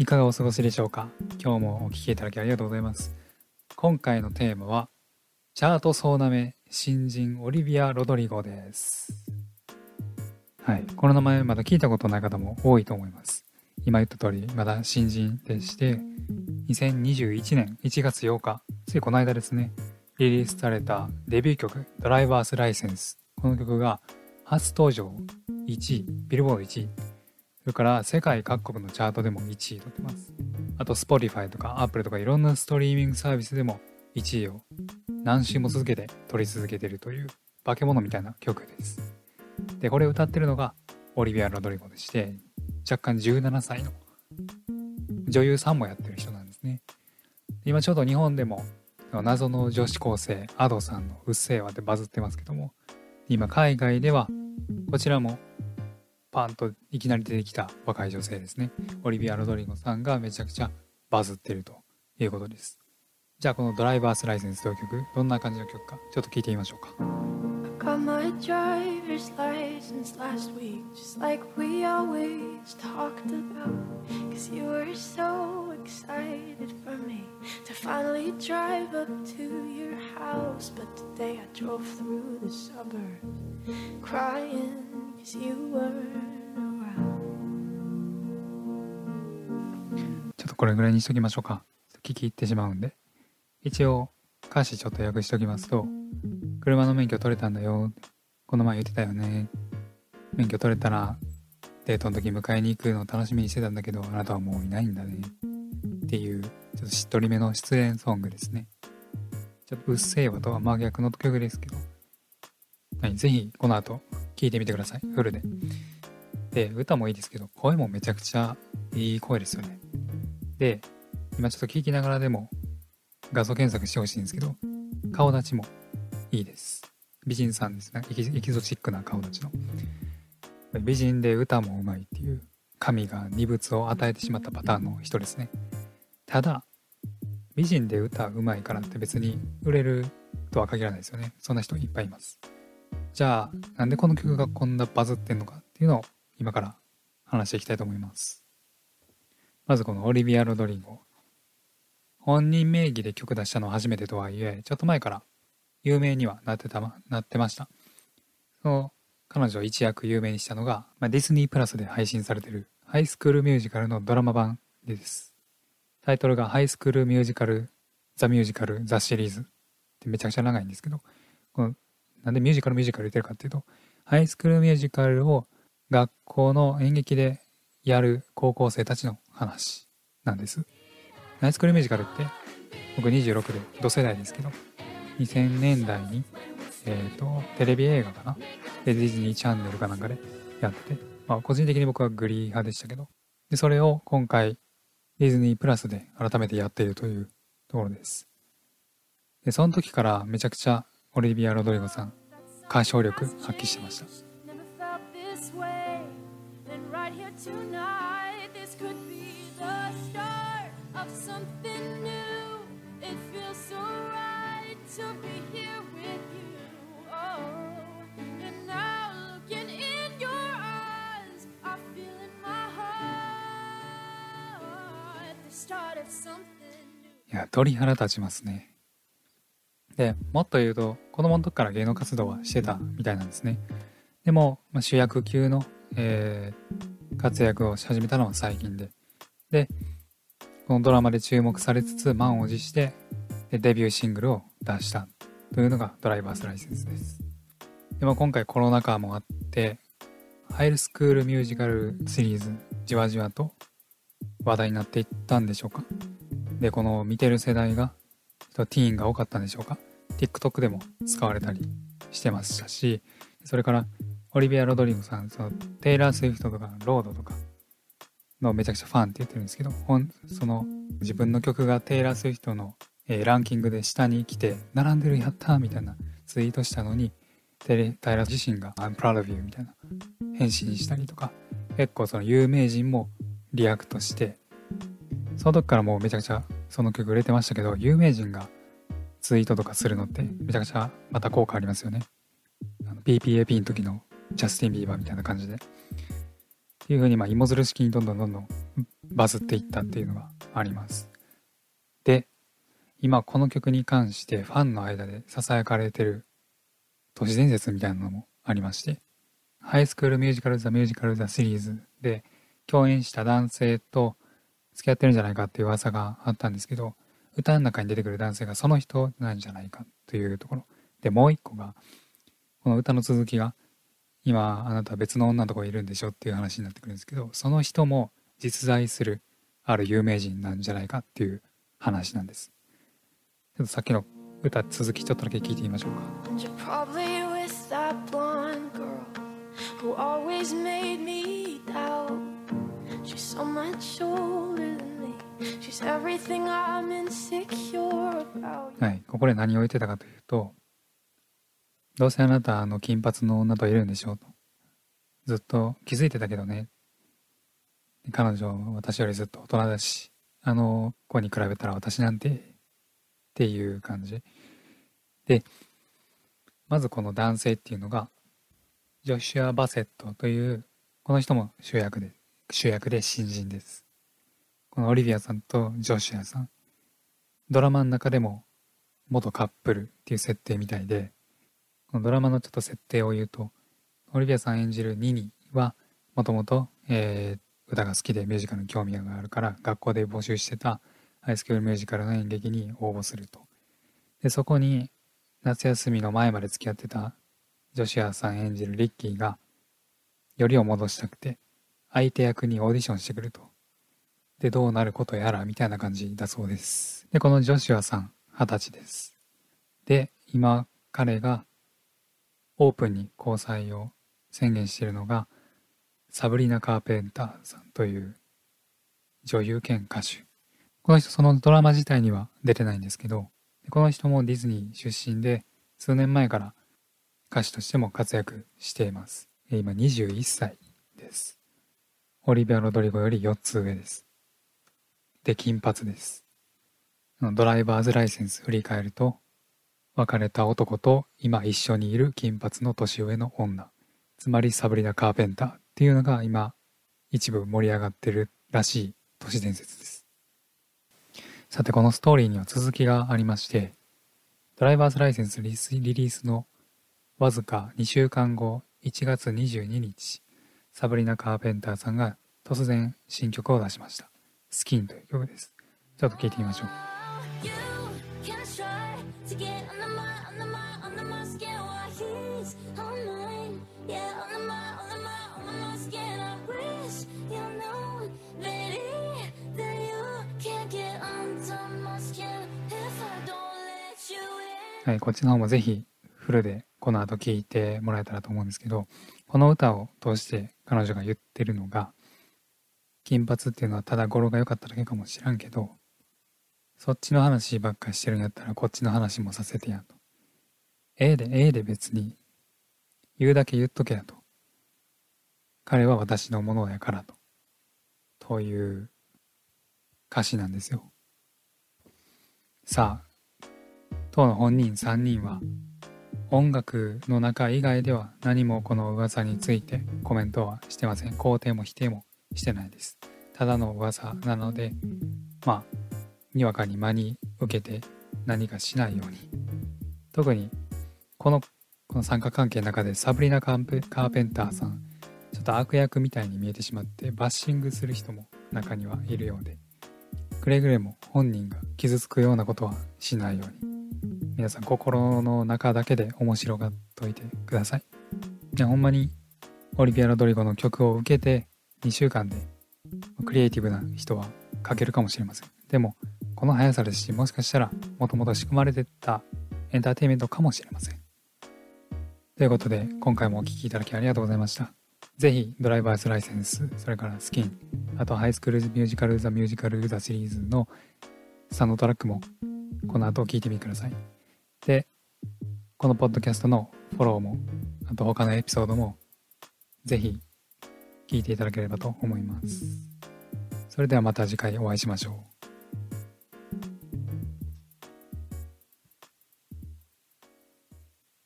いかがお過ごしでしょうか？今日もお聴きいただきありがとうございます。今回のテーマは、チャート総なめ新人オリビア・ロドリゴです。はい。この名前まだ聞いたことない方も多いと思います。今言った通り、まだ新人でして、2021年1月8日、ついこの間ですね、リリースされたデビュー曲、ドライバースライセンス。この曲が初登場1位、ビルボード1位、それから世界各国のチャートでも1位取ってます。あと Spotify とか Apple とかいろんなストリーミングサービスでも1位を何週も続けて取り続けてるという化け物みたいな曲です。で、これ歌ってるのがオリビア・ロドリゴでして、若干17歳の女優さんもやってる人なんですね。今ちょうど日本でも謎の女子高生アドさんの「うっせぇわ」でバズってますけども今海外ではこちらもパンといきなり出てきた若い女性ですね。オリビア・ロドリゴさんがめちゃくちゃバズってるということです。じゃあこのドライバースライセンスという曲、どんな感じの曲かちょっと聞いてみましょうか。Got my driver's license last week, just like we always talked about. Cause you were so excited for me to finally drive up to your house. But today I drove through the suburbs crying ちょっとこれぐらいにしときましょうか。聞き入ってしまうんで。一応歌詞ちょっと訳しときますと、車の免許取れたんだよ。この前言ってたよね。免許取れたらデートの時迎えに行くのを楽しみにしてたんだけど、あなたはもういないんだね。っていう、ちょっとしっとりめの失恋ソングですね。ちょっとうっせぇわとは真逆の曲ですけど、はい、ぜひこの後聴いてみてください。フルで。で、歌もいいですけど、声もめちゃくちゃいい声ですよね。で、今ちょっと聞きながらでも画像検索してほしいんですけど、顔立ちもいいです。美人さんですね。エキエキゾチックな顔立ちの。美人で歌もうまいっていう神が二物を与えてしまったパターンの人ですね。ただ、美人で歌うまいからって別に売れるとは限らないですよね。そんな人いっぱいいます。じゃあ、なんでこの曲がこんなバズってんのかっていうのを今から話していきたいと思います。まずこのオリビア・ロドリンゴ。本人名義で曲出したのは初めてとはいえ、ちょっと前から有名にはなってた、なってました。その彼女を一躍有名にしたのが、まあ、ディズニープラスで配信されてるハイスクールミュージカルのドラマ版です。タイトルがハイスクールミュージカル、ザ・ミュージカル、ザ・シリーズってめちゃくちゃ長いんですけど、このなんでミュージカルミュージカル言ってるかっていうと、ハイスクールミュージカルを学校の演劇でやる高校生たちの話なんです。ナイスクールミュージカルって僕26で同世代ですけど2000年代に、えーと、テレビ映画かな？でディズニーチャンネルかなんかでやって、まあ、個人的に僕はグリー派でしたけどでそれを今回ディズニープラスで改めてやっているというところですでその時からめちゃくちゃオリビア・ロドリゴさん歌唱力発揮してましたいや、鳥肌立ちますね。で、もっと言うと、子供の時から芸能活動はしてたみたいなんですね。でも、まあ、主役級の、えー、活躍をし始めたのは最近で。で、このドラマで注目されつつ満を持してでデビューシングルを出したというのがドライバースライセンスです。でも今回コロナ禍もあって、ハイルスクールミュージカルシリーズじわじわと話題になっていったんでしょうか。で、この見てる世代が、ティーンが多かったんでしょうか。TikTok でも使われたりしてましたし、それからオリビア・ロドリゴさん、そのテイラー・スウィフトとかロードとかのめちゃくちゃファンって言ってるんですけど、その自分の曲がテイラー・スウィフトの、えー、ランキングで下に来て、並んでるやったーみたいなツイートしたのに、テレタイラー自身が I'm proud of you みたいな返信したりとか、結構その有名人も react して、その時からもうめちゃくちゃその曲売れてましたけど、有名人がツイートとかするのってめちゃくちゃまた効果ありますよね。PPAP の時のジャスティン・ビーバーみたいな感じで。っていう風にまあ芋づる式にどんどんどんどんバズっていったっていうのがありますで今この曲に関してファンの間で囁かれてる都市伝説みたいなのもありましてハイスクールミュージカル・ザ・ミュージカル・ザ・シリーズで共演した男性と付き合ってるんじゃないかっていう噂があったんですけど歌の中に出てくる男性がその人なんじゃないかというところ。でもう一個がこの歌の続きが今あなたは別の女のとこいるんでしょっていう話になってくるんですけどその人も実在するある有名人なんじゃないかっていう話なんです。ちょっとさっきの歌続きちょっとだけ聞いてみましょうかはいここで何を言ってたかというとどうせあなたあの金髪の女といるんでしょうと。ずっと気づいてたけどね。彼女私よりずっと大人だし、あの子に比べたら私なんてっていう感じ。で、まずこの男性っていうのが、ジョシュア・バセットという、この人も主役で、主役で新人です。このオリビアさんとジョシュアさん。ドラマの中でも元カップルっていう設定みたいで、このドラマのちょっと設定を言うと、オリビアさん演じるニニは、もともと、え、歌が好きでミュージカルに興味があるから、学校で募集してたハイスクールミュージカルの演劇に応募すると。で、そこに、夏休みの前まで付き合ってたジョシュアさん演じるリッキーが、よりを戻したくて、相手役にオーディションしてくると。で、どうなることやら、みたいな感じだそうです。で、このジョシュアさん、二十歳です。で、今、彼がオープンに交際を宣言しているのがサブリナ・カーペンターさんという女優兼歌手この人そのドラマ自体には出てないんですけどこの人もディズニー出身で数年前から歌手としても活躍しています今21歳ですオリビア・ロドリゴより4つ上ですで金髪です。ドライバーズライセンス振り返ると別れた男と今一緒にいる金髪の年上の女。つまりサブリナ・カーペンターっていうのが今一部盛り上がってるらしい都市伝説です。さてこのストーリーには続きがありましてドライバーズライセンスリリースのわずか2週間後1月22日サブリナ・カーペンターさんが突然新曲を出しました「スキン」という曲です。ちょっと聴いてみましょう。はい、こっちの方もぜひフルでこの後聴いてもらえたらと思うんですけど、この歌を通して彼女が言ってるのが、金髪っていうのはただ語呂が良かっただけかもしらんけど、そっちの話ばっかしてるんやったらこっちの話もさせてやと。ええで、ええで別に言うだけ言っとけやと。彼は私のものやからと。という歌詞なんですよ。さあ、当の本人3人は音楽の中以外では何もこの噂についてコメントはしてません肯定も否定もしてないです。ただの噂なのでまあにわかに真に受けて何かしないように。特にこのこの参加関係の中でサブリナ・カーペンターさんちょっと悪役みたいに見えてしまってバッシングする人も中にはいるようでくれぐれも本人が傷つくようなことはしないように。皆さん心の中だけで面白がっといてください。いやほんまにオリビア・ロドリゴの曲を受けて2週間でクリエイティブな人は書けるかもしれません。でもこの速さですしもしかしたらもともと仕組まれてたエンターテインメントかもしれません。ということで今回もお聴きいただきありがとうございました。ぜひドライバーズライセンス、それからスキン、あとハイスクールミュージカル・ザ・ミュージカル・ザ・シリーズのサウンドトラックもこの後聴いてみてください。で、このポッドキャストのフォローも、あと他のエピソードも、ぜひ聞いていただければと思います。それではまた次回お会いしましょう。